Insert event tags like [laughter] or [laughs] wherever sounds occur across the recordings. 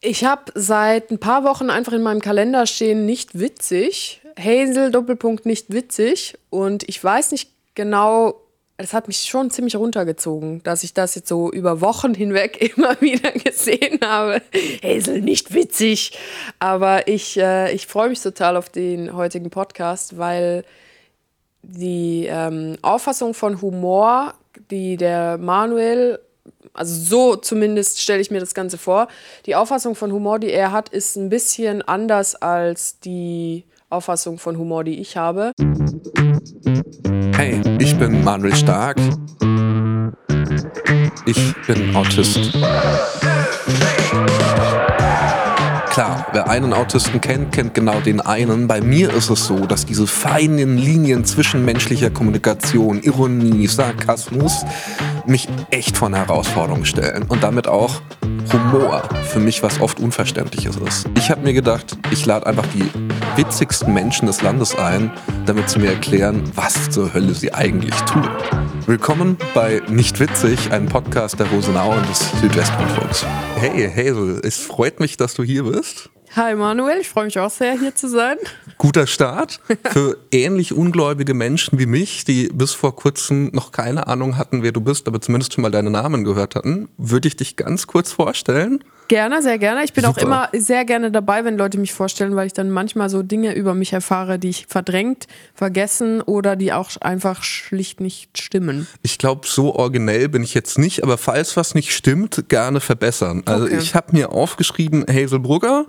Ich habe seit ein paar Wochen einfach in meinem Kalender stehen, nicht witzig. Hazel, Doppelpunkt, nicht witzig. Und ich weiß nicht genau, es hat mich schon ziemlich runtergezogen, dass ich das jetzt so über Wochen hinweg [laughs] immer wieder gesehen habe. Hazel, nicht witzig. Aber ich, äh, ich freue mich total auf den heutigen Podcast, weil die ähm, Auffassung von Humor, die der Manuel also so zumindest stelle ich mir das Ganze vor. Die Auffassung von Humor, die er hat, ist ein bisschen anders als die Auffassung von Humor, die ich habe. Hey, ich bin Manuel Stark. Ich bin Autist. Klar, wer einen Autisten kennt, kennt genau den einen. Bei mir ist es so, dass diese feinen Linien zwischen menschlicher Kommunikation, Ironie, Sarkasmus mich echt vor eine Herausforderung stellen und damit auch Humor für mich was oft Unverständliches ist. Ich habe mir gedacht, ich lade einfach die witzigsten Menschen des Landes ein, damit sie mir erklären, was zur Hölle sie eigentlich tun. Willkommen bei Nicht Witzig, einem Podcast der Rosenau und des Südwestrundfunks. Hey Hazel, es freut mich, dass du hier bist. Hi Manuel, ich freue mich auch sehr, hier zu sein. Guter Start für ähnlich ungläubige Menschen wie mich, die bis vor kurzem noch keine Ahnung hatten, wer du bist, aber zumindest schon mal deinen Namen gehört hatten. Würde ich dich ganz kurz vorstellen? Gerne, sehr gerne. Ich bin Super. auch immer sehr gerne dabei, wenn Leute mich vorstellen, weil ich dann manchmal so Dinge über mich erfahre, die ich verdrängt, vergessen oder die auch einfach schlicht nicht stimmen. Ich glaube, so originell bin ich jetzt nicht, aber falls was nicht stimmt, gerne verbessern. Also okay. ich habe mir aufgeschrieben, Hazel Brugger,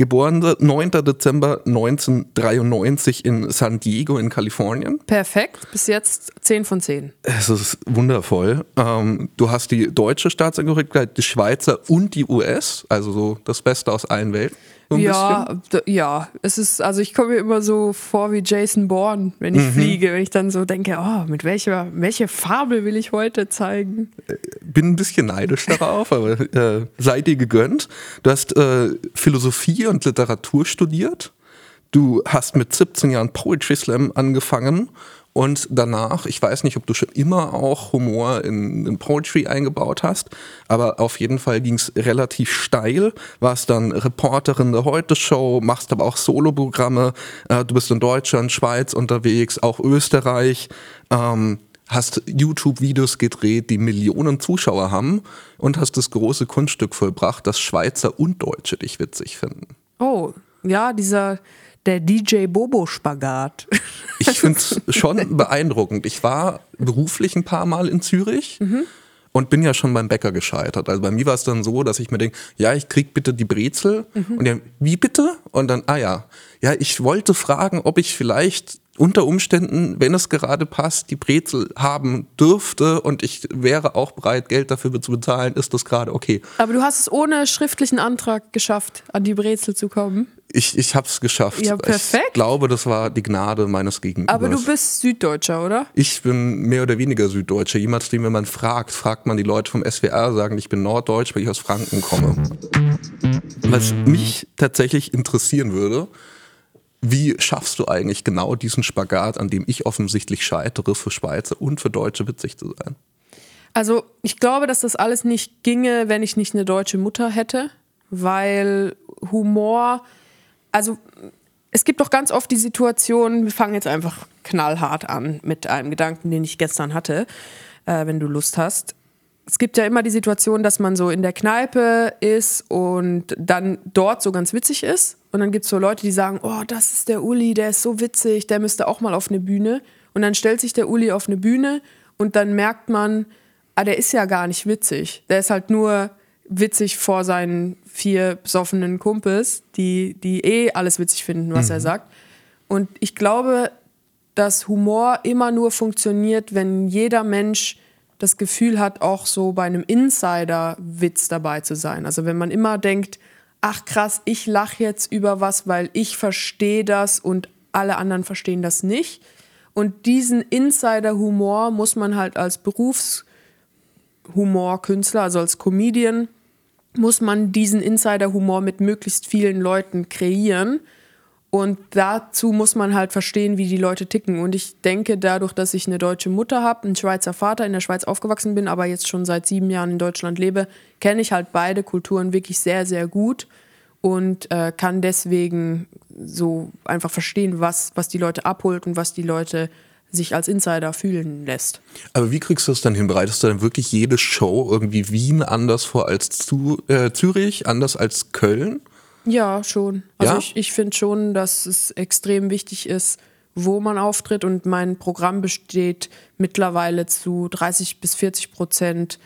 geboren 9. Dezember 1993 in San Diego in Kalifornien. Perfekt, bis jetzt 10 von 10. Es ist wundervoll. Ähm, du hast die deutsche Staatsangehörigkeit, die Schweizer und die US. US, also so das Beste aus allen Welten. So ja, ja, es ist, also ich komme mir immer so vor wie Jason Bourne, wenn ich mhm. fliege, wenn ich dann so denke, oh, mit welcher, welche Farbe will ich heute zeigen? Äh, bin ein bisschen neidisch darauf, [laughs] aber äh, sei dir gegönnt. Du hast äh, Philosophie und Literatur studiert. Du hast mit 17 Jahren Poetry Slam angefangen und danach, ich weiß nicht, ob du schon immer auch Humor in, in Poetry eingebaut hast, aber auf jeden Fall ging es relativ steil. Warst dann Reporterin der Heute-Show, machst aber auch Soloprogramme. Äh, du bist in Deutschland, Schweiz unterwegs, auch Österreich. Ähm, hast YouTube-Videos gedreht, die Millionen Zuschauer haben und hast das große Kunststück vollbracht, dass Schweizer und Deutsche dich witzig finden. Oh, ja, dieser der DJ Bobo-Spagat. Ich [laughs] finde es schon beeindruckend. Ich war beruflich ein paar Mal in Zürich. Mhm. Und bin ja schon beim Bäcker gescheitert. Also bei mir war es dann so, dass ich mir denke, ja, ich krieg bitte die Brezel. Mhm. Und dann, wie bitte? Und dann, ah ja, ja, ich wollte fragen, ob ich vielleicht unter Umständen, wenn es gerade passt, die Brezel haben dürfte und ich wäre auch bereit, Geld dafür zu bezahlen, ist das gerade okay. Aber du hast es ohne schriftlichen Antrag geschafft, an die Brezel zu kommen? Ich, ich habe es geschafft. Ja, perfekt. Ich glaube, das war die Gnade meines Gegenübers. Aber du bist Süddeutscher, oder? Ich bin mehr oder weniger Süddeutscher. Jemand, den wenn man fragt, fragt man die Leute vom SWR, sagen, ich bin Norddeutsch, weil ich aus Franken komme. Was mich tatsächlich interessieren würde, wie schaffst du eigentlich genau diesen Spagat, an dem ich offensichtlich scheitere, für Schweizer und für Deutsche witzig zu sein? Also ich glaube, dass das alles nicht ginge, wenn ich nicht eine deutsche Mutter hätte, weil Humor, also es gibt doch ganz oft die Situation, wir fangen jetzt einfach knallhart an mit einem Gedanken, den ich gestern hatte, äh, wenn du Lust hast es gibt ja immer die Situation, dass man so in der Kneipe ist und dann dort so ganz witzig ist. Und dann gibt es so Leute, die sagen, oh, das ist der Uli, der ist so witzig, der müsste auch mal auf eine Bühne. Und dann stellt sich der Uli auf eine Bühne und dann merkt man, ah, der ist ja gar nicht witzig. Der ist halt nur witzig vor seinen vier besoffenen Kumpels, die, die eh alles witzig finden, was mhm. er sagt. Und ich glaube, dass Humor immer nur funktioniert, wenn jeder Mensch das Gefühl hat, auch so bei einem Insider-Witz dabei zu sein. Also wenn man immer denkt, ach krass, ich lache jetzt über was, weil ich verstehe das und alle anderen verstehen das nicht. Und diesen Insider-Humor muss man halt als Berufshumor-Künstler, also als Comedian, muss man diesen Insider-Humor mit möglichst vielen Leuten kreieren. Und dazu muss man halt verstehen, wie die Leute ticken. Und ich denke, dadurch, dass ich eine deutsche Mutter habe, einen Schweizer Vater, in der Schweiz aufgewachsen bin, aber jetzt schon seit sieben Jahren in Deutschland lebe, kenne ich halt beide Kulturen wirklich sehr, sehr gut und äh, kann deswegen so einfach verstehen, was, was die Leute abholt und was die Leute sich als Insider fühlen lässt. Aber wie kriegst du das dann hin? Bereitest du dann wirklich jede Show irgendwie Wien anders vor als zu, äh, Zürich, anders als Köln? Ja, schon. Also Ja? ich, ich finde schon, dass es extrem wichtig ist, wo man auftritt. Und mein Programm besteht mittlerweile zu 30 bis 40 Prozent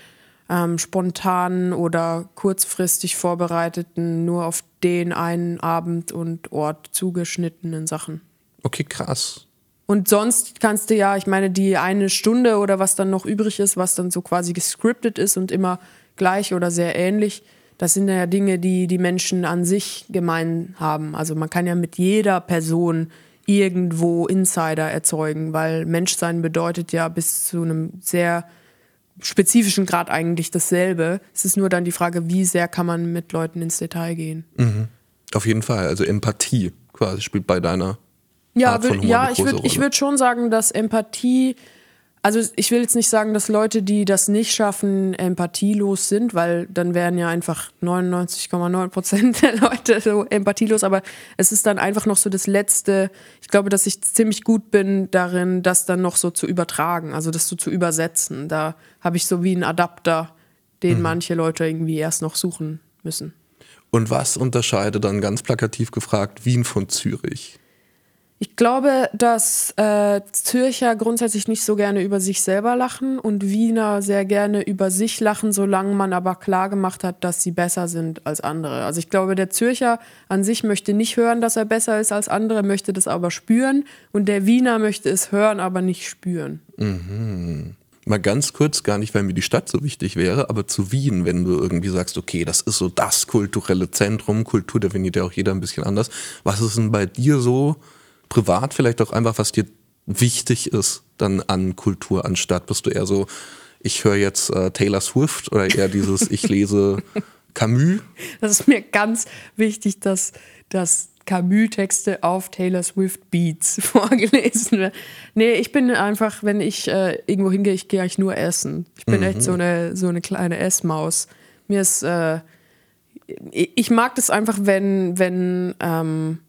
ähm, spontanen oder kurzfristig vorbereiteten, nur auf den einen Abend und Ort zugeschnittenen Sachen. Okay, krass. Und sonst kannst du ja, ich meine, die eine Stunde oder was dann noch übrig ist, was dann so quasi gescriptet ist und immer gleich oder sehr ähnlich, das sind ja Dinge, die die Menschen an sich gemein haben. Also man kann ja mit jeder Person irgendwo Insider erzeugen, weil Menschsein bedeutet ja bis zu einem sehr spezifischen Grad eigentlich dasselbe. Es ist nur dann die Frage, wie sehr kann man mit Leuten ins Detail gehen. Auf jeden Fall. Also Empathie quasi spielt bei deiner Ja, Art von Humor ja ich würde ich würd schon sagen, dass Empathie, also ich will jetzt nicht sagen, dass Leute, die das nicht schaffen, empathielos sind, weil dann wären ja einfach 99,9 Prozent der Leute so empathielos, aber es ist dann einfach noch so das Letzte, ich glaube, dass ich ziemlich gut bin darin, das dann noch so zu übertragen, also das so zu übersetzen. Da habe ich so wie einen Adapter, Mhm. den manche Leute irgendwie erst noch suchen müssen. Und was unterscheidet dann ganz plakativ gefragt Wien von Zürich? Ich glaube, dass äh, Zürcher grundsätzlich nicht so gerne über sich selber lachen und Wiener sehr gerne über sich lachen, solange man aber klar gemacht hat, dass sie besser sind als andere. Also ich glaube, der Zürcher an sich möchte nicht hören, dass er besser ist als andere, möchte das aber spüren und der Wiener möchte es hören, aber nicht spüren. Mal ganz kurz, gar nicht, weil mir die Stadt so wichtig wäre, aber zu Wien, wenn du irgendwie sagst, okay, das ist so das kulturelle Zentrum, Kultur definiert ja auch jeder ein bisschen anders. Was ist denn bei dir so privat vielleicht auch einfach, was dir wichtig ist dann an Kultur, an Stadt? Bist du eher so, ich höre jetzt äh, Taylor Swift oder eher dieses, ich [laughs] lese Camus? Das ist mir ganz wichtig, dass, dass Camus-Texte auf Taylor Swift Beats [laughs] vorgelesen werden. Nee, ich bin einfach, wenn ich äh, irgendwo hingehe, ich gehe eigentlich nur essen. Ich bin echt so eine, so eine kleine Essmaus. Mir ist, äh, ich ich mag das einfach, wenn, wenn ähm,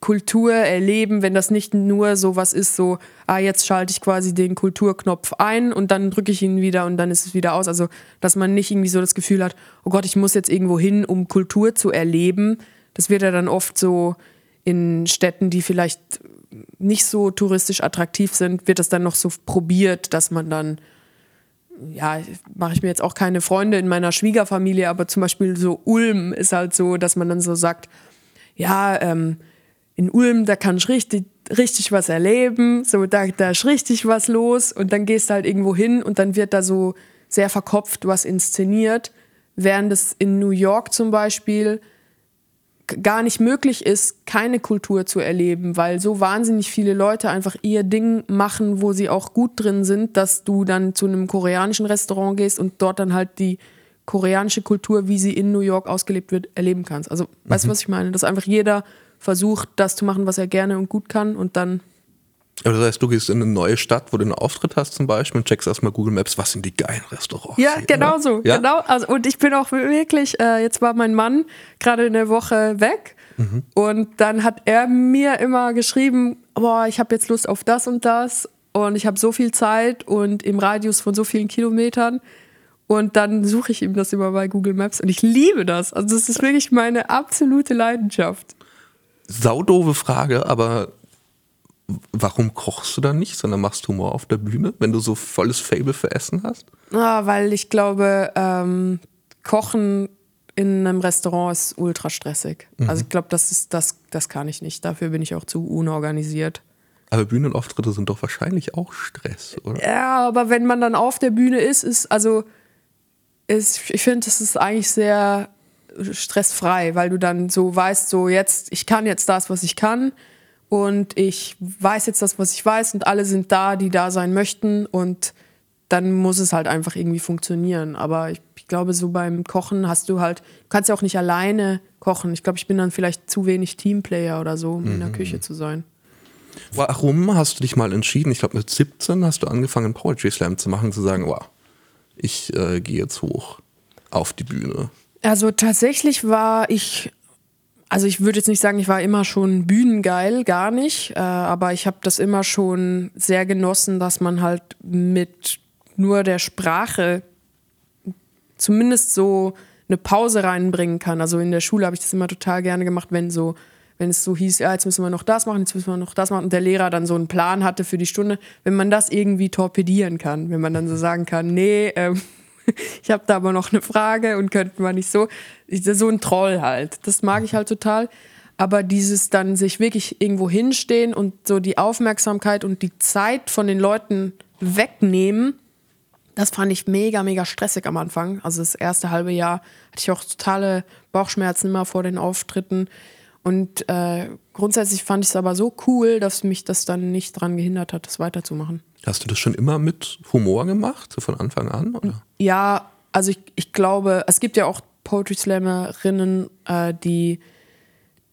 Kultur erleben, wenn das nicht nur so was ist, so, ah, jetzt schalte ich quasi den Kulturknopf ein und dann drücke ich ihn wieder und dann ist es wieder aus. Also, dass man nicht irgendwie so das Gefühl hat, oh Gott, ich muss jetzt irgendwo hin, um Kultur zu erleben. Das wird ja dann oft so in Städten, die vielleicht nicht so touristisch attraktiv sind, wird das dann noch so probiert, dass man dann ja, mache ich mir jetzt auch keine Freunde in meiner Schwiegerfamilie, aber zum Beispiel so Ulm ist halt so, dass man dann so sagt, ja, ähm, in Ulm, da kann ich richtig, richtig was erleben, so da, da ist richtig was los. Und dann gehst du halt irgendwo hin und dann wird da so sehr verkopft was inszeniert, während es in New York zum Beispiel gar nicht möglich ist, keine Kultur zu erleben, weil so wahnsinnig viele Leute einfach ihr Ding machen, wo sie auch gut drin sind, dass du dann zu einem koreanischen Restaurant gehst und dort dann halt die koreanische Kultur, wie sie in New York ausgelebt wird, erleben kannst. Also, weißt du, was ich meine? Dass einfach jeder versucht, das zu machen, was er gerne und gut kann und dann Aber das heißt, du gehst in eine neue Stadt, wo du einen Auftritt hast zum Beispiel und checkst erstmal Google Maps, was sind die geilen Restaurants? Ja, hier, genau ne? so. Ja? Genau. Also, und ich bin auch wirklich, äh, jetzt war mein Mann gerade eine Woche weg und dann hat er mir immer geschrieben, boah, ich habe jetzt Lust auf das und das und ich habe so viel Zeit und im Radius von so vielen Kilometern. Und dann suche ich ihm das immer bei Google Maps und ich liebe das. Also das ist wirklich meine absolute Leidenschaft. Saudove Frage, aber warum kochst du dann nicht, sondern machst Humor auf der Bühne, wenn du so volles Fable für Essen hast? Ah, weil ich glaube, ähm, Kochen in einem Restaurant ist ultra stressig. Also ich glaube, das ist das, das kann ich nicht. Dafür bin ich auch zu unorganisiert. Aber Bühnenauftritte sind doch wahrscheinlich auch Stress, oder? Ja, aber wenn man dann auf der Bühne ist, ist also ist, ich finde, das ist eigentlich sehr stressfrei, weil du dann so weißt, so jetzt, ich kann jetzt das, was ich kann und ich weiß jetzt das, was ich weiß und alle sind da, die da sein möchten und dann muss es halt einfach irgendwie funktionieren. Aber ich, ich glaube, so beim Kochen hast du halt, du kannst ja auch nicht alleine kochen. Ich glaube, ich bin dann vielleicht zu wenig Teamplayer oder so, um mhm. in der Küche zu sein. Warum hast du dich mal entschieden? Ich glaube, mit 17 hast du angefangen, Poetry Slam zu machen, zu sagen, wow, ich äh, gehe jetzt hoch auf die Bühne. Also tatsächlich war ich, also ich würde jetzt nicht sagen, ich war immer schon bühnengeil, gar nicht, äh, aber ich habe das immer schon sehr genossen, dass man halt mit nur der Sprache zumindest so eine Pause reinbringen kann. Also in der Schule habe ich das immer total gerne gemacht, wenn so wenn es so hieß, ja, jetzt müssen wir noch das machen, jetzt müssen wir noch das machen und der Lehrer dann so einen Plan hatte für die Stunde, wenn man das irgendwie torpedieren kann, wenn man dann so sagen kann, nee, ähm, [laughs] ich habe da aber noch eine Frage und könnten wir nicht so, so ein Troll halt. Das mag ich halt total. Aber dieses dann sich wirklich irgendwo hinstehen und so die Aufmerksamkeit und die Zeit von den Leuten wegnehmen, das fand ich mega, mega stressig am Anfang. Also das erste halbe Jahr hatte ich auch totale Bauchschmerzen immer vor den Auftritten. Und äh, grundsätzlich fand ich es aber so cool, dass mich das dann nicht daran gehindert hat, das weiterzumachen. Hast du das schon immer mit Humor gemacht, so von Anfang an? Oder? Ja, also ich, ich glaube, es gibt ja auch Poetry Slammerinnen, äh, die,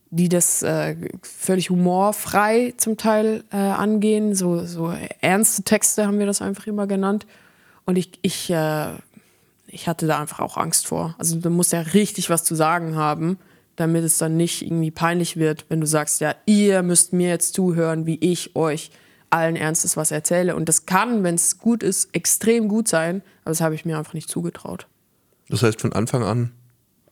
die das äh, völlig humorfrei zum Teil äh, angehen. So, so ernste Texte haben wir das einfach immer genannt. Und ich, ich, äh, ich hatte da einfach auch Angst vor. Also du musst ja richtig was zu sagen haben damit es dann nicht irgendwie peinlich wird, wenn du sagst, ja, ihr müsst mir jetzt zuhören, wie ich euch allen Ernstes was erzähle. Und das kann, wenn es gut ist, extrem gut sein, aber das habe ich mir einfach nicht zugetraut. Das heißt von Anfang an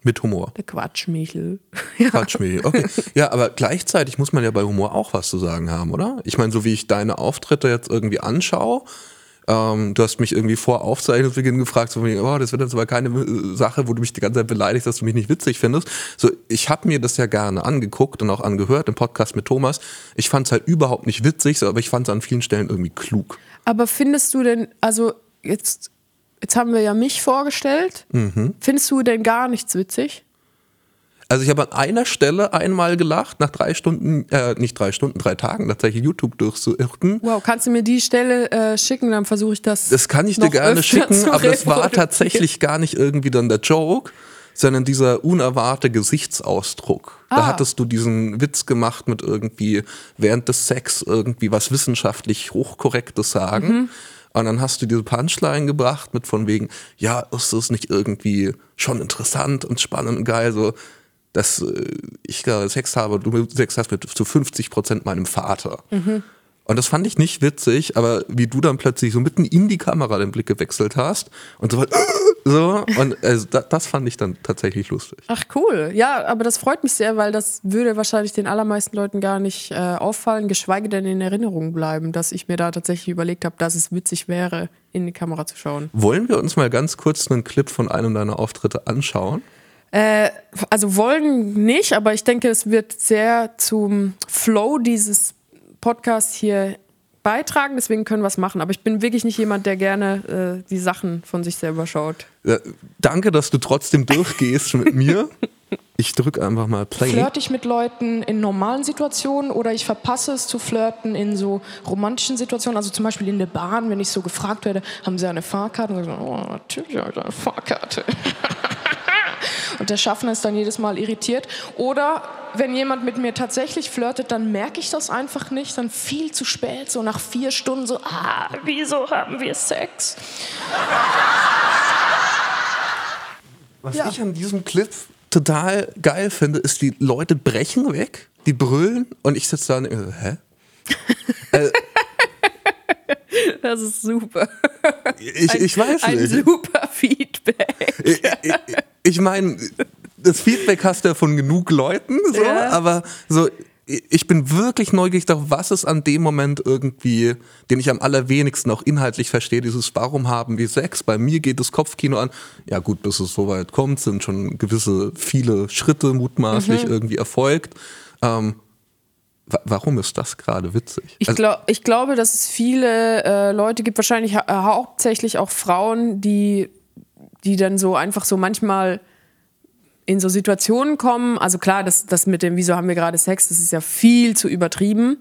mit Humor. Der Quatschmichel. [laughs] ja. Quatschmichel, okay. Ja, aber gleichzeitig muss man ja bei Humor auch was zu sagen haben, oder? Ich meine, so wie ich deine Auftritte jetzt irgendwie anschaue, ähm, du hast mich irgendwie vor Aufzeichnungsbeginn gefragt, so, oh, das wird jetzt aber keine äh, Sache, wo du mich die ganze Zeit beleidigst, dass du mich nicht witzig findest. So, ich habe mir das ja gerne angeguckt und auch angehört im Podcast mit Thomas. Ich fand es halt überhaupt nicht witzig, aber ich fand es an vielen Stellen irgendwie klug. Aber findest du denn, also jetzt, jetzt haben wir ja mich vorgestellt, mhm. findest du denn gar nichts witzig? Also ich habe an einer Stelle einmal gelacht, nach drei Stunden, äh, nicht drei Stunden, drei Tagen tatsächlich YouTube durchzuirrten. Wow, kannst du mir die Stelle äh, schicken, dann versuche ich das. Das kann ich dir gerne schicken, aber das war tatsächlich gar nicht irgendwie dann der Joke, sondern dieser unerwartete Gesichtsausdruck. Ah. Da hattest du diesen Witz gemacht mit irgendwie während des Sex irgendwie was wissenschaftlich hochkorrektes sagen. Mhm. Und dann hast du diese Punchline gebracht mit von wegen, ja, ist das nicht irgendwie schon interessant und spannend und geil, so dass äh, ich gerade Sex habe, du Sex hast mit zu 50 Prozent meinem Vater. Mhm. Und das fand ich nicht witzig, aber wie du dann plötzlich so mitten in die Kamera den Blick gewechselt hast und so, [gasps] so und also das, das fand ich dann tatsächlich lustig. Ach cool, ja, aber das freut mich sehr, weil das würde wahrscheinlich den allermeisten Leuten gar nicht äh, auffallen, geschweige denn in Erinnerung bleiben, dass ich mir da tatsächlich überlegt habe, dass es witzig wäre, in die Kamera zu schauen. Wollen wir uns mal ganz kurz einen Clip von einem deiner Auftritte anschauen? Äh, also wollen nicht, aber ich denke, es wird sehr zum Flow dieses Podcasts hier beitragen, deswegen können wir es machen. Aber ich bin wirklich nicht jemand, der gerne äh, die Sachen von sich selber schaut. Ja, danke, dass du trotzdem durchgehst mit mir. Ich drücke einfach mal Play. Flirte ich mit Leuten in normalen Situationen oder ich verpasse es zu flirten in so romantischen Situationen? Also zum Beispiel in der Bahn, wenn ich so gefragt werde, haben Sie eine Fahrkarte? Und ich so, oh, natürlich habe ich eine Fahrkarte. [laughs] Und der Schaffner ist dann jedes Mal irritiert. Oder wenn jemand mit mir tatsächlich flirtet, dann merke ich das einfach nicht. Dann viel zu spät, so nach vier Stunden, so, ah, wieso haben wir Sex? Was ja. ich an diesem Clip total geil finde, ist, die Leute brechen weg, die brüllen und ich sitze da und äh, hä? [laughs] äh, das ist super. Ich, ich weiß ein, nicht. Ein super Feedback. Ich, ich, ich meine, das Feedback hast du ja von genug Leuten, so, ja. aber so, ich bin wirklich neugierig darauf, was ist an dem Moment irgendwie, den ich am allerwenigsten auch inhaltlich verstehe, dieses Warum haben wir Sex? Bei mir geht das Kopfkino an. Ja gut, bis es soweit kommt, sind schon gewisse, viele Schritte mutmaßlich mhm. irgendwie erfolgt. Ähm, warum ist das gerade witzig? Ich, also glaub, ich glaube, dass es viele äh, Leute gibt, wahrscheinlich ha hauptsächlich auch Frauen, die, die dann so einfach so manchmal in so Situationen kommen. Also klar, das, das mit dem, wieso haben wir gerade Sex, das ist ja viel zu übertrieben.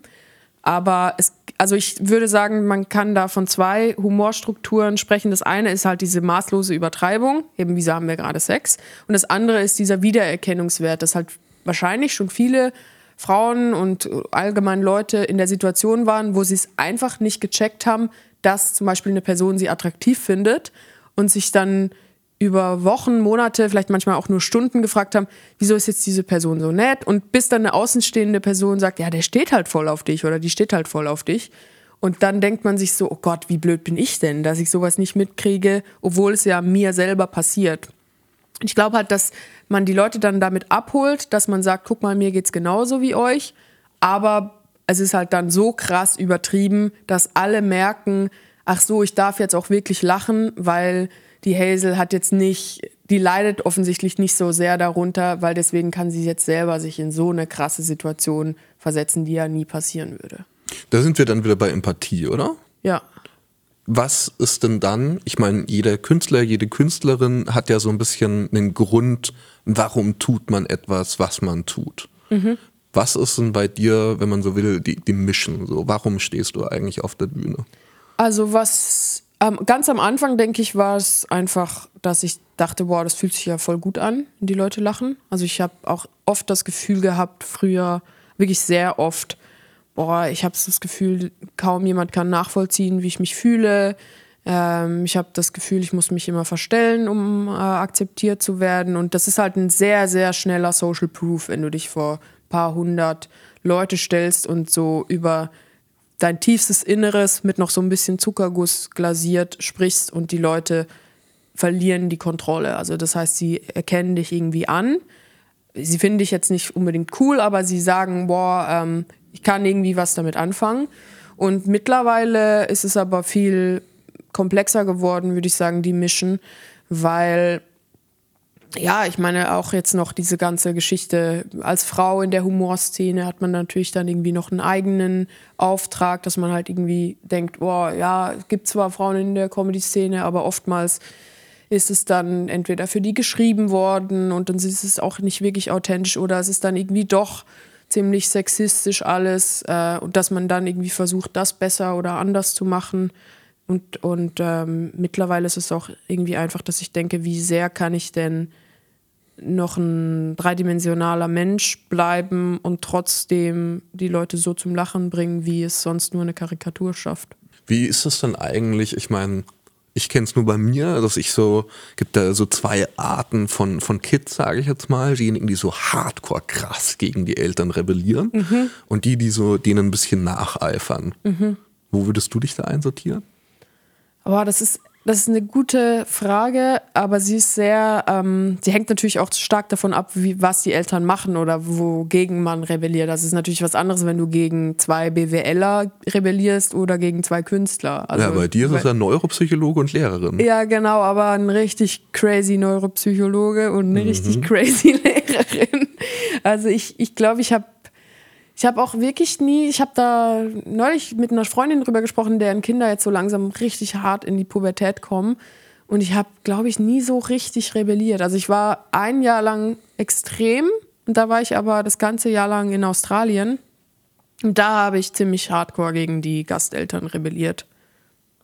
Aber es, also ich würde sagen, man kann da von zwei Humorstrukturen sprechen. Das eine ist halt diese maßlose Übertreibung, eben wieso haben wir gerade Sex. Und das andere ist dieser Wiedererkennungswert, dass halt wahrscheinlich schon viele Frauen und allgemein Leute in der Situation waren, wo sie es einfach nicht gecheckt haben, dass zum Beispiel eine Person sie attraktiv findet und sich dann über Wochen, Monate, vielleicht manchmal auch nur Stunden gefragt haben, wieso ist jetzt diese Person so nett? Und bis dann eine außenstehende Person sagt, ja, der steht halt voll auf dich oder die steht halt voll auf dich. Und dann denkt man sich so, oh Gott, wie blöd bin ich denn, dass ich sowas nicht mitkriege, obwohl es ja mir selber passiert. Ich glaube halt, dass man die Leute dann damit abholt, dass man sagt, guck mal, mir geht's genauso wie euch, aber es ist halt dann so krass übertrieben, dass alle merken, ach so, ich darf jetzt auch wirklich lachen, weil die Hazel hat jetzt nicht, die leidet offensichtlich nicht so sehr darunter, weil deswegen kann sie jetzt selber sich in so eine krasse Situation versetzen, die ja nie passieren würde. Da sind wir dann wieder bei Empathie, oder? Ja. Was ist denn dann? Ich meine, jeder Künstler, jede Künstlerin hat ja so ein bisschen einen Grund, warum tut man etwas, was man tut. Mhm. Was ist denn bei dir, wenn man so will, die, die Mission? So, warum stehst du eigentlich auf der Bühne? Also was ähm, ganz am Anfang denke ich war es einfach, dass ich dachte, boah, das fühlt sich ja voll gut an, wenn die Leute lachen. Also ich habe auch oft das Gefühl gehabt, früher wirklich sehr oft, boah, ich habe das Gefühl, kaum jemand kann nachvollziehen, wie ich mich fühle. Ähm, ich habe das Gefühl, ich muss mich immer verstellen, um äh, akzeptiert zu werden. Und das ist halt ein sehr, sehr schneller Social Proof, wenn du dich vor ein paar hundert Leute stellst und so über dein tiefstes Inneres mit noch so ein bisschen Zuckerguss glasiert sprichst und die Leute verlieren die Kontrolle. Also das heißt, sie erkennen dich irgendwie an. Sie finden dich jetzt nicht unbedingt cool, aber sie sagen, boah, ähm, ich kann irgendwie was damit anfangen. Und mittlerweile ist es aber viel komplexer geworden, würde ich sagen, die Mission, weil ja, ich meine auch jetzt noch diese ganze Geschichte als Frau in der Humorszene hat man natürlich dann irgendwie noch einen eigenen Auftrag, dass man halt irgendwie denkt, boah, ja, es gibt zwar Frauen in der Comedy-Szene, aber oftmals ist es dann entweder für die geschrieben worden und dann ist es auch nicht wirklich authentisch oder es ist dann irgendwie doch ziemlich sexistisch alles äh, und dass man dann irgendwie versucht, das besser oder anders zu machen. Und, und ähm, mittlerweile ist es auch irgendwie einfach, dass ich denke, wie sehr kann ich denn noch ein dreidimensionaler Mensch bleiben und trotzdem die Leute so zum Lachen bringen, wie es sonst nur eine Karikatur schafft. Wie ist das denn eigentlich? Ich meine, ich kenne es nur bei mir, dass ich so, gibt da so zwei Arten von, von Kids, sage ich jetzt mal, diejenigen, die so hardcore krass gegen die Eltern rebellieren mhm. und die, die so denen ein bisschen nacheifern. Mhm. Wo würdest du dich da einsortieren? Aber das ist das ist eine gute Frage, aber sie ist sehr, ähm, sie hängt natürlich auch stark davon ab, wie, was die Eltern machen oder wogegen man rebelliert. Das ist natürlich was anderes, wenn du gegen zwei BWLer rebellierst oder gegen zwei Künstler. Also, ja, bei dir ist es ja Neuropsychologe und Lehrerin. Ja, genau, aber ein richtig crazy Neuropsychologe und eine mhm. richtig crazy [laughs] Lehrerin. Also ich, ich glaube, ich habe ich habe auch wirklich nie, ich habe da neulich mit einer Freundin drüber gesprochen, deren Kinder jetzt so langsam richtig hart in die Pubertät kommen. Und ich habe, glaube ich, nie so richtig rebelliert. Also ich war ein Jahr lang extrem und da war ich aber das ganze Jahr lang in Australien. Und da habe ich ziemlich hardcore gegen die Gasteltern rebelliert.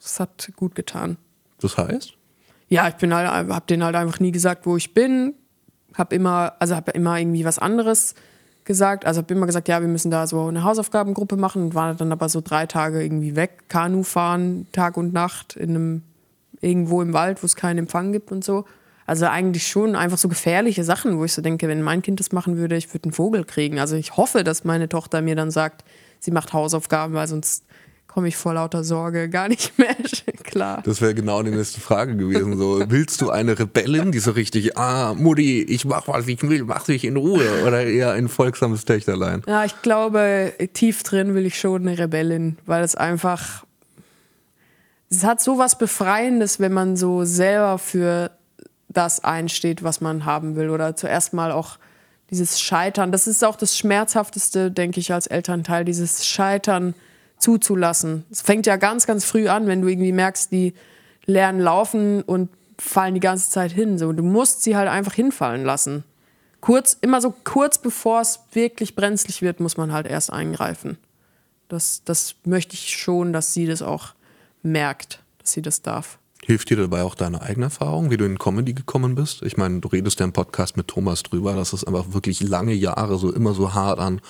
Das hat gut getan. Das heißt? Ja, ich bin halt, habe denen halt einfach nie gesagt, wo ich bin. Habe immer, also habe immer irgendwie was anderes gesagt. Also habe immer gesagt, ja, wir müssen da so eine Hausaufgabengruppe machen und war dann aber so drei Tage irgendwie weg, Kanu fahren, Tag und Nacht in einem irgendwo im Wald, wo es keinen Empfang gibt und so. Also eigentlich schon einfach so gefährliche Sachen, wo ich so denke, wenn mein Kind das machen würde, ich würde einen Vogel kriegen. Also ich hoffe, dass meine Tochter mir dann sagt, sie macht Hausaufgaben, weil sonst komme ich vor lauter Sorge gar nicht [laughs] mehr klar. Das wäre genau die nächste Frage gewesen. So, willst du eine Rebellin, die so richtig, ah, Mutti, ich mach, was ich will, mach dich in Ruhe? Oder eher ein folgsames Töchterlein? Ja, ich glaube, tief drin will ich schon eine Rebellin, weil es einfach, es hat so was Befreiendes, wenn man so selber für das einsteht, was man haben will. Oder zuerst mal auch dieses Scheitern. Das ist auch das Schmerzhafteste, denke ich, als Elternteil, dieses Scheitern zuzulassen. Es fängt ja ganz, ganz früh an, wenn du irgendwie merkst, die lernen laufen und fallen die ganze Zeit hin. So, du musst sie halt einfach hinfallen lassen. Kurz, immer so kurz bevor es wirklich brenzlig wird, muss man halt erst eingreifen. Das, das möchte ich schon, dass sie das auch merkt, dass sie das darf. Hilft dir dabei auch deine eigene Erfahrung, wie du in Comedy gekommen bist? Ich meine, du redest ja im Podcast mit Thomas drüber, dass es einfach wirklich lange Jahre so immer so hart an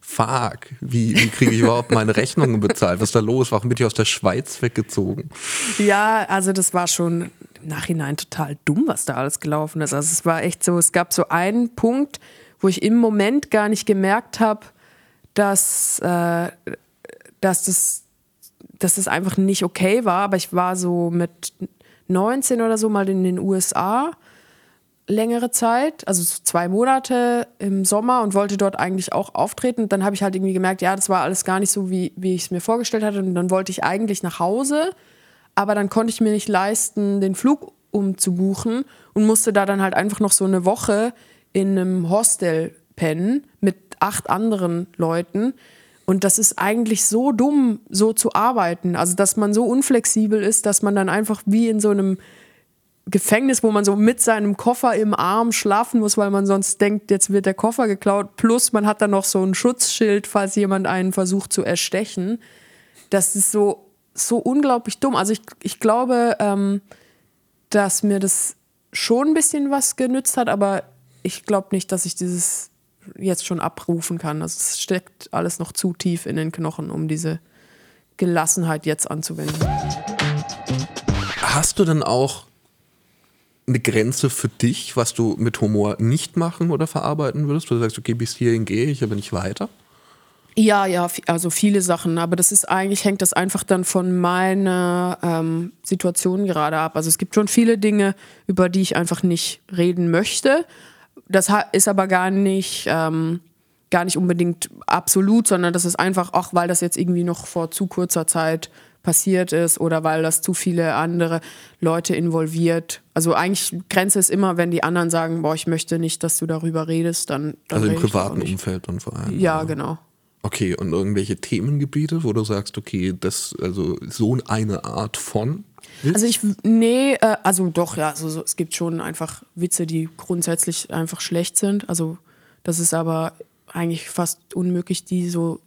fuck, wie, wie kriege ich überhaupt meine Rechnungen bezahlt? Was ist da los? Warum bin ich aus der Schweiz weggezogen? Ja, also das war schon im Nachhinein total dumm, was da alles gelaufen ist. Also es war echt so, es gab so einen Punkt, wo ich im Moment gar nicht gemerkt habe, dass, äh, dass, das, dass das einfach nicht okay war. Aber ich war so mit 19 oder so mal in den USA längere Zeit, also zwei Monate im Sommer und wollte dort eigentlich auch auftreten. Dann habe ich halt irgendwie gemerkt, ja, das war alles gar nicht so, wie, wie ich es mir vorgestellt hatte. Und dann wollte ich eigentlich nach Hause, aber dann konnte ich mir nicht leisten, den Flug umzubuchen und musste da dann halt einfach noch so eine Woche in einem Hostel pennen mit acht anderen Leuten. Und das ist eigentlich so dumm, so zu arbeiten. Also, dass man so unflexibel ist, dass man dann einfach wie in so einem Gefängnis, wo man so mit seinem Koffer im Arm schlafen muss, weil man sonst denkt, jetzt wird der Koffer geklaut. Plus man hat dann noch so ein Schutzschild, falls jemand einen versucht zu erstechen. Das ist so, so unglaublich dumm. Also ich, ich glaube, ähm, dass mir das schon ein bisschen was genützt hat, aber ich glaube nicht, dass ich dieses jetzt schon abrufen kann. Also es steckt alles noch zu tief in den Knochen, um diese Gelassenheit jetzt anzuwenden. Hast du denn auch eine Grenze für dich, was du mit Humor nicht machen oder verarbeiten würdest? Du sagst, okay, bis hierhin gehe ich, aber nicht weiter? Ja, ja, also viele Sachen, aber das ist eigentlich, hängt das einfach dann von meiner ähm, Situation gerade ab. Also es gibt schon viele Dinge, über die ich einfach nicht reden möchte. Das ist aber gar nicht, ähm, gar nicht unbedingt absolut, sondern das ist einfach, auch weil das jetzt irgendwie noch vor zu kurzer Zeit passiert ist oder weil das zu viele andere Leute involviert. Also eigentlich Grenze ist immer, wenn die anderen sagen, boah, ich möchte nicht, dass du darüber redest, dann. dann also im privaten Umfeld dann vor allem. Ja, ja, genau. Okay, und irgendwelche Themengebiete, wo du sagst, okay, das, also so eine Art von. Witz? Also ich, nee, äh, also doch, ja, also so, es gibt schon einfach Witze, die grundsätzlich einfach schlecht sind. Also das ist aber eigentlich fast unmöglich, die so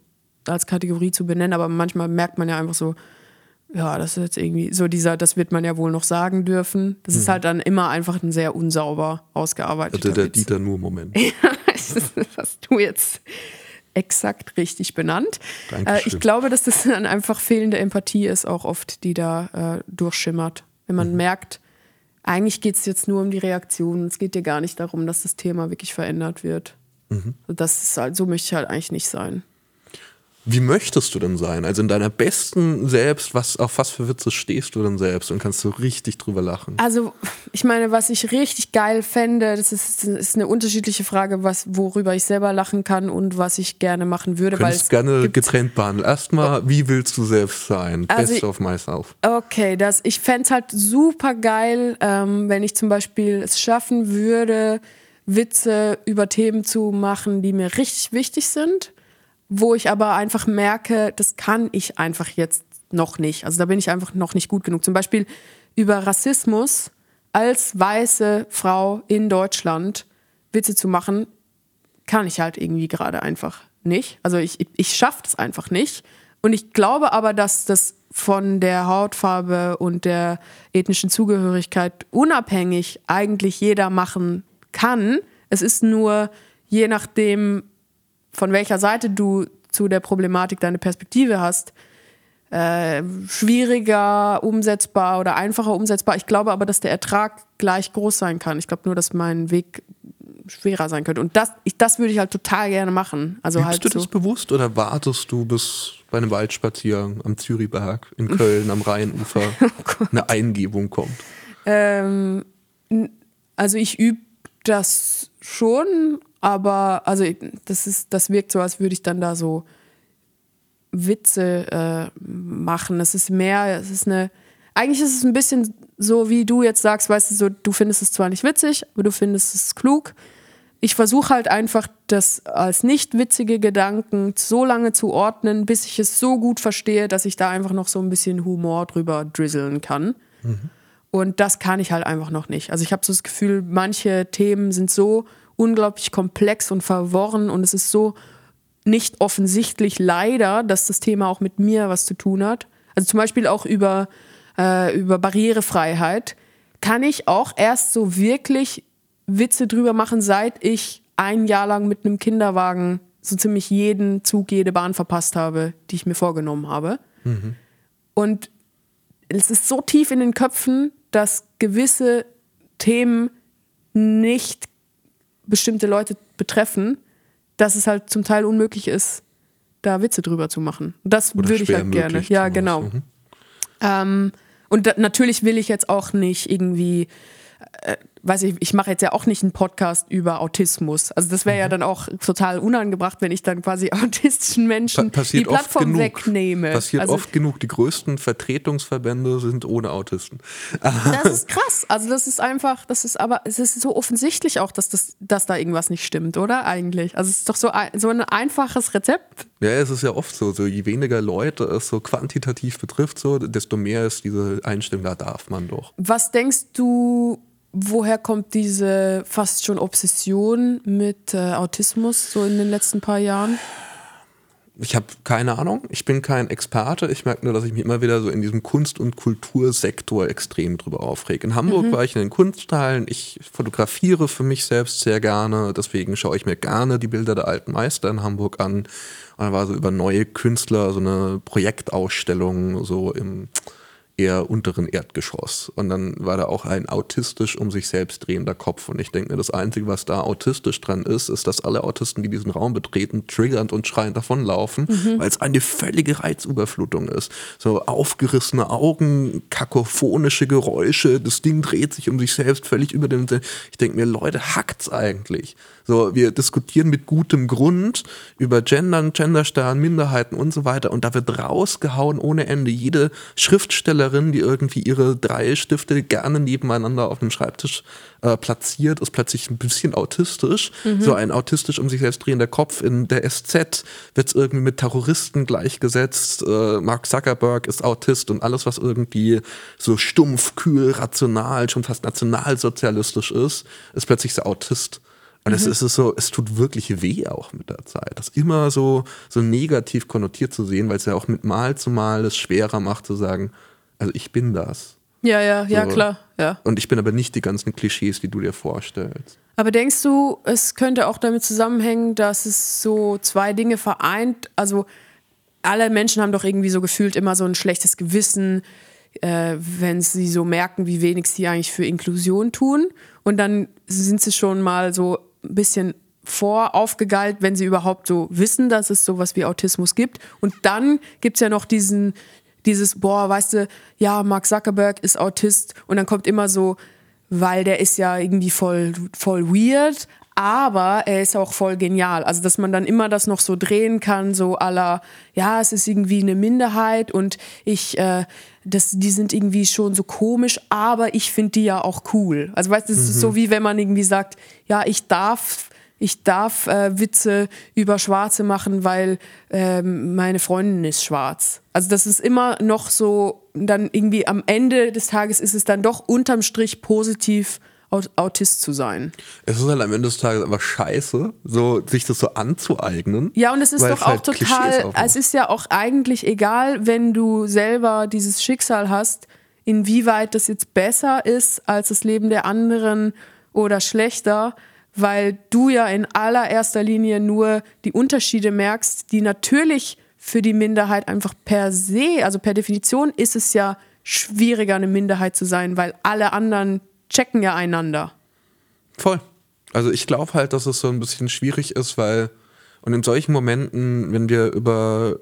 als Kategorie zu benennen, aber manchmal merkt man ja einfach so, ja, das ist jetzt irgendwie so dieser, das wird man ja wohl noch sagen dürfen. Das mhm. ist halt dann immer einfach ein sehr unsauber ausgearbeiteter also der Witz. Dieter nur Moment. [laughs] ja, das hast du jetzt exakt richtig benannt. Äh, ich glaube, dass das dann einfach fehlende Empathie ist, auch oft, die da äh, durchschimmert. Wenn man mhm. merkt, eigentlich geht es jetzt nur um die Reaktion. Es geht dir gar nicht darum, dass das Thema wirklich verändert wird. Mhm. Das ist halt, so möchte ich halt eigentlich nicht sein. Wie möchtest du denn sein? Also in deiner besten Selbst, was, auf was für Witze stehst du denn selbst und kannst du richtig drüber lachen? Also, ich meine, was ich richtig geil fände, das ist, ist eine unterschiedliche Frage, was, worüber ich selber lachen kann und was ich gerne machen würde. Du kannst gerne getrennt behandeln. Erstmal, oh. wie willst du selbst sein? Also Best of myself. Okay, das, ich fände es halt super geil, ähm, wenn ich zum Beispiel es schaffen würde, Witze über Themen zu machen, die mir richtig wichtig sind wo ich aber einfach merke, das kann ich einfach jetzt noch nicht. Also da bin ich einfach noch nicht gut genug. Zum Beispiel über Rassismus als weiße Frau in Deutschland Witze zu machen, kann ich halt irgendwie gerade einfach nicht. Also ich, ich schaffe das einfach nicht. Und ich glaube aber, dass das von der Hautfarbe und der ethnischen Zugehörigkeit unabhängig eigentlich jeder machen kann. Es ist nur je nachdem, von welcher Seite du zu der Problematik deine Perspektive hast, äh, schwieriger umsetzbar oder einfacher umsetzbar. Ich glaube aber, dass der Ertrag gleich groß sein kann. Ich glaube nur, dass mein Weg schwerer sein könnte. Und das, ich, das würde ich halt total gerne machen. Also Übst halt du das so. bewusst oder wartest du, bis bei einem Waldspaziergang am Zürichberg in Köln am Rheinufer [laughs] oh eine Eingebung kommt? Ähm, also ich übe das schon, aber also das ist, das wirkt so, als würde ich dann da so Witze äh, machen. Es ist mehr, es ist eine. Eigentlich ist es ein bisschen so, wie du jetzt sagst, weißt du, so, du findest es zwar nicht witzig, aber du findest es klug. Ich versuche halt einfach, das als nicht witzige Gedanken so lange zu ordnen, bis ich es so gut verstehe, dass ich da einfach noch so ein bisschen Humor drüber drizzeln kann. Mhm. Und das kann ich halt einfach noch nicht. Also ich habe so das Gefühl, manche Themen sind so unglaublich komplex und verworren und es ist so nicht offensichtlich leider, dass das Thema auch mit mir was zu tun hat. Also zum Beispiel auch über, äh, über Barrierefreiheit kann ich auch erst so wirklich Witze drüber machen, seit ich ein Jahr lang mit einem Kinderwagen so ziemlich jeden Zug, jede Bahn verpasst habe, die ich mir vorgenommen habe. Mhm. Und es ist so tief in den Köpfen, dass gewisse Themen nicht bestimmte Leute betreffen, dass es halt zum Teil unmöglich ist, da Witze drüber zu machen. Das würde ich halt gerne. Ja, genau. Mhm. Ähm, und da, natürlich will ich jetzt auch nicht irgendwie äh, weiß ich, ich mache jetzt ja auch nicht einen Podcast über Autismus. Also das wäre ja mhm. dann auch total unangebracht, wenn ich dann quasi [laughs] autistischen Menschen pa die Plattform wegnehme. Passiert also, oft genug. Die größten Vertretungsverbände sind ohne Autisten. Das [laughs] ist krass. Also das ist einfach, das ist aber, es ist so offensichtlich auch, dass, das, dass da irgendwas nicht stimmt, oder? Eigentlich. Also es ist doch so ein, so ein einfaches Rezept. Ja, es ist ja oft so, so je weniger Leute es so quantitativ betrifft, so, desto mehr ist diese Einstellung, da darf man doch. Was denkst du, woher kommt diese fast schon Obsession mit äh, Autismus so in den letzten paar Jahren? Ich habe keine Ahnung. Ich bin kein Experte. Ich merke nur, dass ich mich immer wieder so in diesem Kunst- und Kultursektor extrem drüber aufrege. In Hamburg mhm. war ich in den Kunsthallen. Ich fotografiere für mich selbst sehr gerne. Deswegen schaue ich mir gerne die Bilder der alten Meister in Hamburg an. Und dann war so über neue Künstler so eine Projektausstellung so im eher unteren Erdgeschoss. Und dann war da auch ein autistisch um sich selbst drehender Kopf. Und ich denke mir, das Einzige, was da autistisch dran ist, ist, dass alle Autisten, die diesen Raum betreten, triggernd und schreiend davonlaufen, mhm. weil es eine völlige Reizüberflutung ist. So aufgerissene Augen, kakophonische Geräusche, das Ding dreht sich um sich selbst völlig über den. Ich denke mir, Leute, hackt's eigentlich? So, wir diskutieren mit gutem Grund über Gendern, Genderstern, Minderheiten und so weiter. Und da wird rausgehauen ohne Ende. Jede Schriftstellerin, die irgendwie ihre drei Stifte gerne nebeneinander auf dem Schreibtisch äh, platziert, ist plötzlich ein bisschen autistisch. Mhm. So ein autistisch um sich selbst drehender Kopf. In der SZ wird es irgendwie mit Terroristen gleichgesetzt. Äh, Mark Zuckerberg ist Autist und alles, was irgendwie so stumpf, kühl, rational, schon fast nationalsozialistisch ist, ist plötzlich so Autist. Und mhm. es ist so, es tut wirklich weh auch mit der Zeit. Das immer so, so negativ konnotiert zu sehen, weil es ja auch mit Mal zu Mal es schwerer macht zu sagen, also ich bin das. Ja, ja, so. ja, klar, ja. Und ich bin aber nicht die ganzen Klischees, die du dir vorstellst. Aber denkst du, es könnte auch damit zusammenhängen, dass es so zwei Dinge vereint? Also alle Menschen haben doch irgendwie so gefühlt immer so ein schlechtes Gewissen, äh, wenn sie so merken, wie wenig sie eigentlich für Inklusion tun. Und dann sind sie schon mal so ein bisschen voraufgegeilt, wenn sie überhaupt so wissen, dass es sowas wie Autismus gibt. Und dann gibt es ja noch diesen, dieses, boah, weißt du, ja, Mark Zuckerberg ist Autist und dann kommt immer so, weil der ist ja irgendwie voll, voll weird, aber er ist auch voll genial. Also, dass man dann immer das noch so drehen kann, so aller, ja, es ist irgendwie eine Minderheit und ich, äh, das, die sind irgendwie schon so komisch, aber ich finde die ja auch cool. Also, weißt du, es mhm. ist so mhm. wie wenn man irgendwie sagt, ja, ich darf ich darf äh, Witze über Schwarze machen, weil ähm, meine Freundin ist schwarz. Also das ist immer noch so, dann irgendwie am Ende des Tages ist es dann doch unterm Strich positiv Autist zu sein. Es ist halt am Ende des Tages einfach scheiße, so, sich das so anzueignen. Ja, und es ist doch auch halt total, es ist ja auch eigentlich egal, wenn du selber dieses Schicksal hast, inwieweit das jetzt besser ist als das Leben der anderen oder schlechter, weil du ja in allererster Linie nur die Unterschiede merkst, die natürlich für die Minderheit einfach per se, also per Definition ist es ja schwieriger, eine Minderheit zu sein, weil alle anderen checken ja einander. Voll. Also ich glaube halt, dass es so ein bisschen schwierig ist, weil und in solchen Momenten, wenn wir über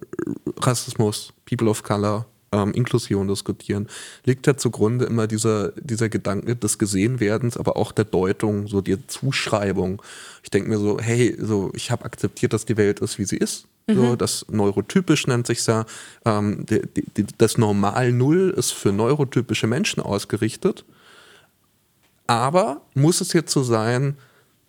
Rassismus, People of Color, ähm, Inklusion diskutieren, liegt ja zugrunde immer dieser, dieser Gedanke des Gesehenwerdens, aber auch der Deutung, so die Zuschreibung. Ich denke mir so, hey, so ich habe akzeptiert, dass die Welt ist, wie sie ist. Mhm. So, das neurotypisch nennt sich ja. Ähm, die, die, das Normal Null ist für neurotypische Menschen ausgerichtet. Aber muss es jetzt so sein,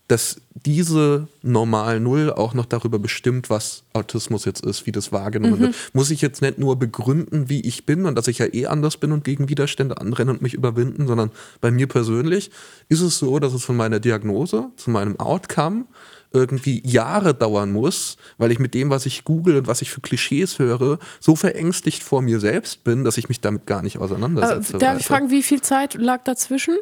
dass diese normal Null auch noch darüber bestimmt, was Autismus jetzt ist, wie das wahrgenommen wird. Muss ich jetzt nicht nur begründen, wie ich bin und dass ich ja eh anders bin und gegen Widerstände anrennen und mich überwinden, sondern bei mir persönlich ist es so, dass es von meiner Diagnose zu meinem Outcome irgendwie Jahre dauern muss, weil ich mit dem, was ich google und was ich für Klischees höre, so verängstigt vor mir selbst bin, dass ich mich damit gar nicht auseinandersetze. Aber darf ich fragen, wie viel Zeit lag dazwischen?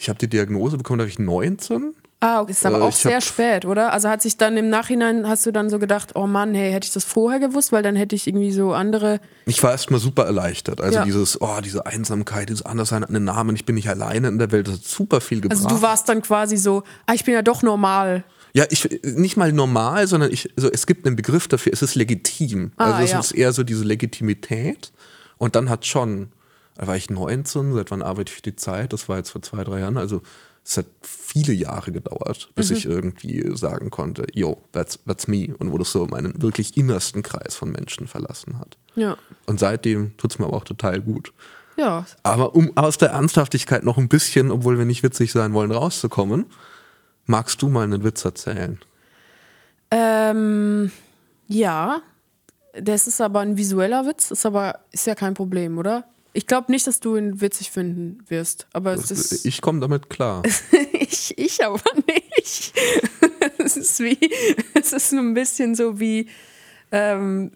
Ich habe die Diagnose bekommen, da war ich 19. Ah, okay, ist aber Äh, auch sehr spät, oder? Also hat sich dann im Nachhinein, hast du dann so gedacht, oh Mann, hey, hätte ich das vorher gewusst, weil dann hätte ich irgendwie so andere. Ich war erstmal super erleichtert. Also Ja. dieses, oh, diese Einsamkeit, dieses Anderssein an den Namen, ich bin nicht alleine in der Welt, das hat super viel gebracht. Also du warst dann quasi so, ah, ich bin ja doch normal. Ja, ich nicht mal normal, sondern ich, also es gibt einen Begriff dafür, es ist legitim. Ah, also es ja. ist eher so diese Legitimität. Und dann hat schon, da war ich 19, seit wann arbeite ich für die Zeit? Das war jetzt vor zwei, drei Jahren. Also es hat viele Jahre gedauert, bis Mhm. ich irgendwie sagen konnte, yo, that's, that's me. Und wo das so meinen wirklich innersten Kreis von Menschen verlassen hat. Ja. Und seitdem tut es mir aber auch total gut. Ja. Aber um aus der Ernsthaftigkeit noch ein bisschen, obwohl wir nicht witzig sein wollen, rauszukommen, magst du mal einen Witz erzählen? Ähm, ja. Das ist aber ein visueller Witz, ist aber ist ja kein Problem, oder? Ich glaube nicht, dass du ihn witzig finden wirst, aber es ist. Ich komme damit klar. [laughs] ich, ich aber nicht. [laughs] es ist wie, es ist so ein bisschen so wie, ähm,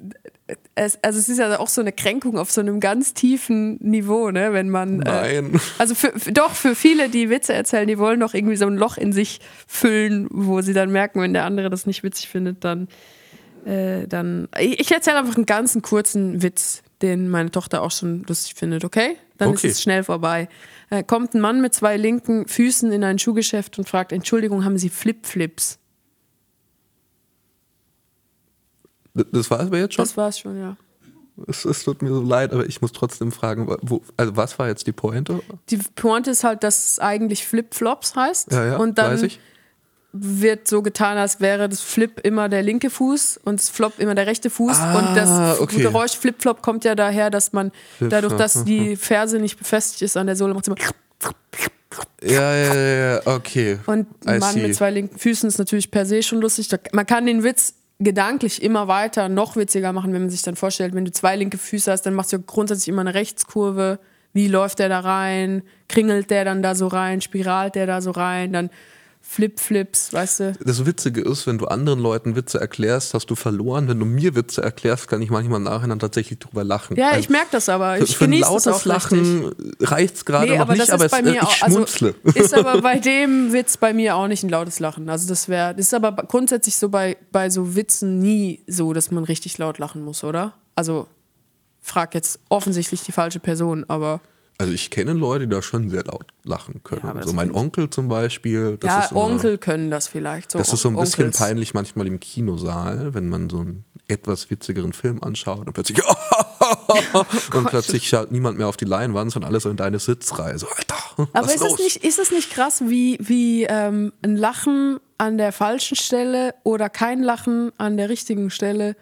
es, also es ist ja auch so eine Kränkung auf so einem ganz tiefen Niveau, ne, wenn man. Äh, Nein. also für, für- doch, für viele, die Witze erzählen, die wollen doch irgendwie so ein Loch in sich füllen, wo sie dann merken, wenn der andere das nicht witzig findet, dann. Äh, dann ich, ich erzähle einfach einen ganzen kurzen Witz, den meine Tochter auch schon lustig findet, okay? Dann Okay. ist es schnell vorbei. Äh, kommt ein Mann mit zwei linken Füßen in ein Schuhgeschäft und fragt: Entschuldigung, haben Sie Flip-Flips? Das war es aber jetzt schon. Das war's schon, ja. Es, es tut mir so leid, aber ich muss trotzdem fragen, wo, also was war jetzt die Pointe? Die Pointe ist halt, dass es eigentlich Flip-Flops heißt. Ja, ja, und dann weiß ich. Wird so getan, als wäre das Flip immer der linke Fuß und das Flop immer der rechte Fuß. Ah, und das okay. Geräusch Flip-Flop kommt ja daher, dass man dadurch, dass aha. die Ferse nicht befestigt ist an der Sohle, macht es immer. Ja, ja, ja, ja, okay. Und I ein Mann see. mit zwei linken Füßen ist natürlich per se schon lustig. Man kann den Witz gedanklich immer weiter noch witziger machen, wenn man sich dann vorstellt, wenn du zwei linke Füße hast, dann machst du grundsätzlich immer eine Rechtskurve. Wie läuft der da rein? Kringelt der dann da so rein? Spiralt der da so rein? Dann Flip-Flips, weißt du? Das Witzige ist, wenn du anderen Leuten Witze erklärst, hast du verloren. Wenn du mir Witze erklärst, kann ich manchmal im Nachhinein tatsächlich drüber lachen. Ja, Also ich merke das aber. Ich für ein lautes. Lachen reicht es gerade Nee, noch aber nicht, das aber ist es, bei äh, mir ich auch, also schmunzle. ist aber [laughs] bei dem Witz bei mir auch nicht ein lautes Lachen. Also das wäre, das ist aber grundsätzlich so bei, bei so Witzen nie so, dass man richtig laut lachen muss, oder? Also frag jetzt offensichtlich die falsche Person, aber Also ich kenne Leute, die da schon sehr laut lachen können. Ja, so mein finde Onkel zum Beispiel. Das ja, ist immer, Onkel können das vielleicht. So Das ist so ein bisschen Onkels. peinlich manchmal im Kinosaal, wenn man so einen etwas witzigeren Film anschaut und plötzlich [laughs] und plötzlich schaut niemand mehr auf die Leinwand, sondern alles so in deine Sitzreihe. So, Alter, Aber ist los? es, nicht, ist es nicht krass, wie, wie ähm, ein Lachen an der falschen Stelle oder kein Lachen an der richtigen Stelle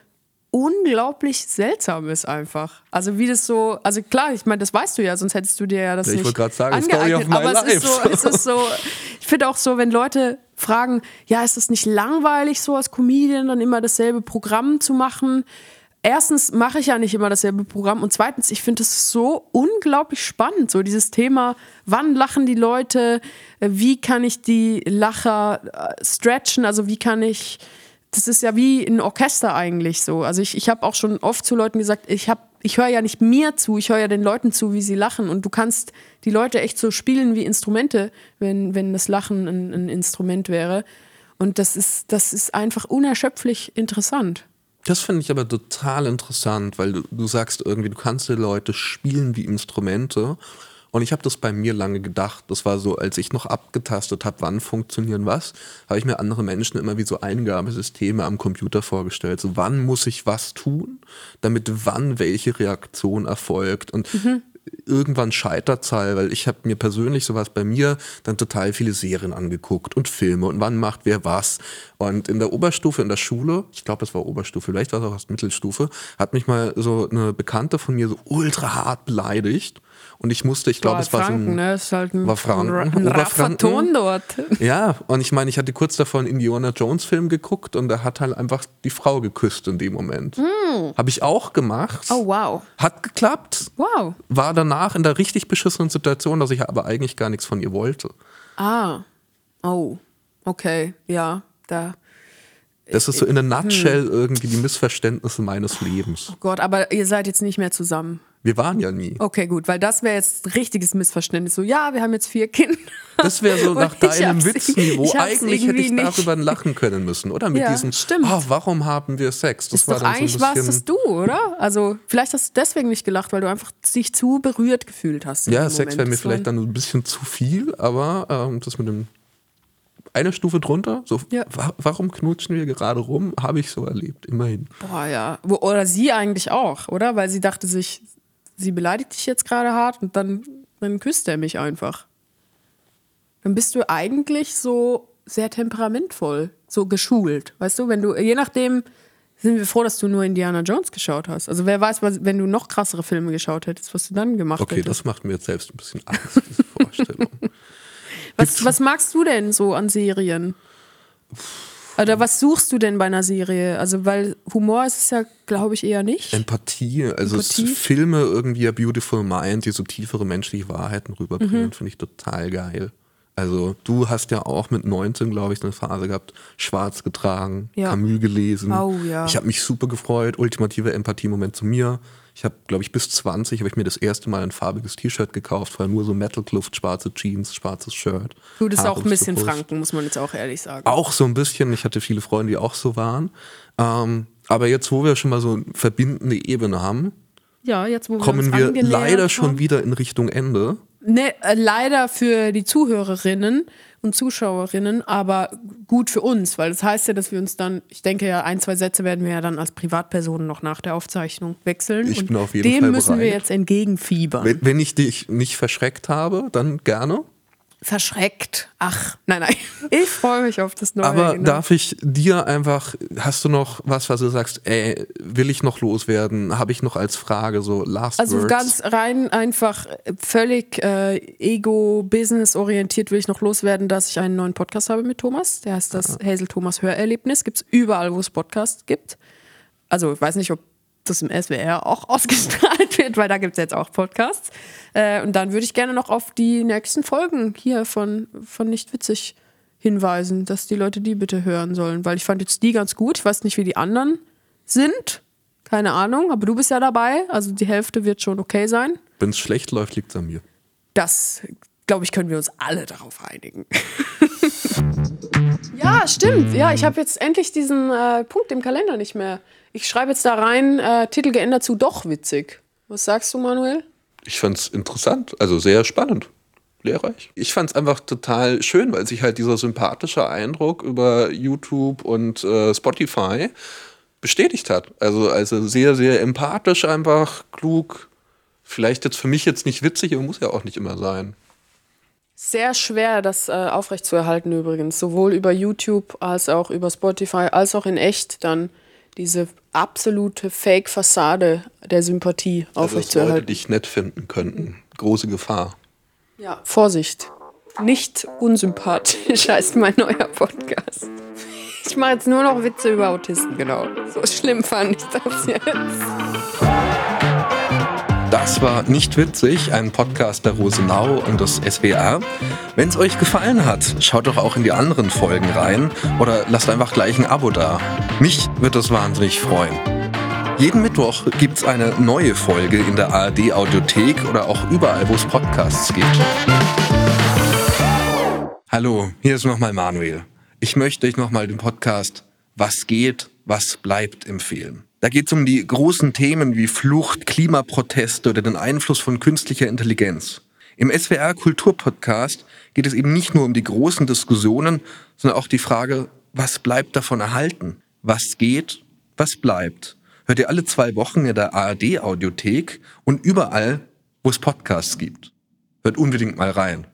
unglaublich seltsam ist einfach. Also wie das so, also klar, ich meine, das weißt du ja, sonst hättest du dir ja das ich nicht wollte gerade sagen, Story angeeignet. Aber es ist, so, life. es ist so, ich finde auch so, wenn Leute fragen, ja, ist es nicht langweilig, so als Comedian dann immer dasselbe Programm zu machen? Erstens mache ich ja nicht immer dasselbe Programm und zweitens, ich finde es so unglaublich spannend, so dieses Thema, wann lachen die Leute, wie kann ich die Lacher äh, stretchen, also wie kann ich, das ist ja wie ein Orchester eigentlich so. Also ich, ich habe auch schon oft zu Leuten gesagt, ich habe ich höre ja nicht mir zu, ich höre ja den Leuten zu, wie sie lachen. Und du kannst die Leute echt so spielen wie Instrumente, wenn, wenn das Lachen ein, ein Instrument wäre. Und das ist, das ist einfach unerschöpflich interessant. Das finde ich aber total interessant, weil du, du sagst irgendwie, du kannst die Leute spielen wie Instrumente. Und ich habe das bei mir lange gedacht. Das war so, als ich noch abgetastet habe, wann funktionieren was, habe ich mir andere Menschen immer wie so Eingabesysteme am Computer vorgestellt. So, wann muss ich was tun, damit wann welche Reaktion erfolgt. Und irgendwann scheitert's halt, weil ich habe mir persönlich sowas bei mir dann total viele Serien angeguckt und Filme und wann macht wer was. Und in der Oberstufe in der Schule, ich glaube, das war Oberstufe, vielleicht war es auch erst Mittelstufe, hat mich mal so eine Bekannte von mir so ultra hart beleidigt. Und ich musste, ich glaube, es war Franken, so ein, ne? ist halt ein, war Franken, ein, ein. Ton dort. [laughs] Ja, und ich meine, ich hatte kurz davor einen Indiana Jones Film geguckt und er hat halt einfach die Frau geküsst in dem Moment. Habe ich auch gemacht. Oh, wow. Hat geklappt. Wow. War danach in der richtig beschissenen Situation, dass ich aber eigentlich gar nichts von ihr wollte. Ah. Oh. Okay. Ja. Da. Das ist so in a Hm. nutshell irgendwie die Missverständnisse meines Lebens. Oh Gott, aber ihr seid jetzt nicht mehr zusammen. Wir waren ja nie. Okay, gut, weil das wäre jetzt ein richtiges Missverständnis. So, ja, wir haben jetzt vier Kinder. Das wäre so [laughs] nach deinem Witzniveau. Eigentlich hätte ich nicht. darüber lachen können müssen, oder? Mit Ja, diesem, stimmt. ah, warum haben wir Sex? Das ist doch eigentlich so bisschen, das du, oder? Also, vielleicht hast du deswegen nicht gelacht, weil du einfach dich zu berührt gefühlt hast. Ja, Sex wäre mir war- vielleicht dann ein bisschen zu viel, aber ähm, das mit dem eine Stufe drunter, so Ja. wa warum knutschen wir gerade rum, habe ich so erlebt, immerhin. Boah, ja. Oder sie eigentlich auch, oder? Weil sie dachte sich, sie beleidigt dich jetzt gerade hart und dann, dann küsst er mich einfach. Dann bist du eigentlich so sehr temperamentvoll, so geschult. Weißt du, wenn du, je nachdem, sind wir froh, dass du nur Indiana Jones geschaut hast. Also wer weiß, was, wenn du noch krassere Filme geschaut hättest, was du dann gemacht Okay, hättest. das macht mir jetzt selbst ein bisschen Angst, diese [laughs] Vorstellung. Was, was magst du denn so an Serien? Oder was suchst du denn bei einer Serie? Also, weil Humor ist es ja, glaube ich, eher nicht. Empathie, also Empathie? Filme irgendwie A Beautiful Mind, die so tiefere menschliche Wahrheiten rüberbringen, Mhm. finde ich total geil. Also du hast ja auch mit 19, glaube ich, eine Phase gehabt, schwarz getragen, Ja. Camus gelesen. Oh, ja. Ich habe mich super gefreut, ultimative Empathie-Moment zu mir. Ich habe, glaube ich, bis 20 habe ich mir das erste Mal ein farbiges T-Shirt gekauft, weil nur so Metal-Kluft, schwarze Jeans, schwarzes Shirt. Du, das ist auch ein bisschen. Franken, muss man jetzt auch ehrlich sagen. Auch so ein bisschen. Ich hatte viele Freunde, die auch so waren. Ähm, aber jetzt, wo wir schon mal so eine verbindende Ebene haben, Ja, jetzt wo wir kommen wir leider schon haben. wieder in Richtung Ende. Ne, äh, leider für die Zuhörerinnen und Zuschauerinnen, aber gut für uns, weil das heißt ja, dass wir uns dann, ich denke ja, ein, zwei Sätze werden wir ja dann als Privatpersonen noch nach der Aufzeichnung wechseln. Ich und bin auf jeden dem Fall müssen wir bereit. jetzt entgegenfiebern. Wenn, wenn ich dich nicht verschreckt habe, dann gerne. Verschreckt. Ach, nein, nein. [laughs] Ich freue mich auf das neue. Aber genau. darf ich dir einfach, hast du noch was, was du sagst, ey, will ich noch loswerden? Habe ich noch als Frage so Last Also Words? ganz rein einfach völlig äh, ego-business-orientiert will ich noch loswerden, dass ich einen neuen Podcast habe mit Thomas. Der heißt das Hazel Thomas Hörerlebnis. Gibt es überall, wo es Podcasts gibt. Also ich weiß nicht, ob das im SWR auch [laughs] ausgestrahlt wird, weil da gibt es jetzt auch Podcasts. Äh, und dann würde ich gerne noch auf die nächsten Folgen hier von, von Nicht Witzig hinweisen, dass die Leute die bitte hören sollen, weil ich fand jetzt die ganz gut. Ich weiß nicht, wie die anderen sind. Keine Ahnung, aber du bist ja dabei, also die Hälfte wird schon okay sein. Wenn es schlecht läuft, liegt es an mir. Das, glaube ich, können wir uns alle darauf einigen. [laughs] ja, stimmt. Ja, ich habe jetzt endlich diesen äh, Punkt im Kalender nicht mehr. Ich schreibe jetzt da rein, äh, Titel geändert zu doch witzig. Was sagst du, Manuel? Ich fand es interessant, also sehr spannend, lehrreich. Ich fand es einfach total schön, weil sich halt dieser sympathische Eindruck über YouTube und äh, Spotify bestätigt hat. Also, also sehr, sehr empathisch einfach, klug. Vielleicht jetzt für mich jetzt nicht witzig, aber muss ja auch nicht immer sein. Sehr schwer, das äh, aufrechtzuerhalten übrigens. Sowohl über YouTube als auch über Spotify, als auch in echt dann diese absolute Fake-Fassade der Sympathie Also, dass Leute aufrechtzuerhalten. dich nett finden könnten. Große Gefahr. Ja, Vorsicht. Nicht unsympathisch [laughs] heißt mein neuer Podcast. Ich mache jetzt nur noch Witze über Autisten, genau. So schlimm fand ich das jetzt. Das war nicht witzig, ein Podcast der Rosenau und des SWR. Wenn es euch gefallen hat, schaut doch auch in die anderen Folgen rein oder lasst einfach gleich ein Abo da. Mich wird das wahnsinnig freuen. Jeden Mittwoch gibt's eine neue Folge in der ARD Audiothek oder auch überall, wo es Podcasts gibt. Hallo, hier ist nochmal Manuel. Ich möchte euch nochmal den Podcast Was geht, was bleibt empfehlen. Da geht es um die großen Themen wie Flucht, Klimaproteste oder den Einfluss von künstlicher Intelligenz. Im SWR Kulturpodcast geht es eben nicht nur um die großen Diskussionen, sondern auch die Frage, was bleibt davon erhalten? Was geht, was bleibt? Hört ihr alle zwei Wochen in der ARD Audiothek und überall, wo es Podcasts gibt. Hört unbedingt mal rein.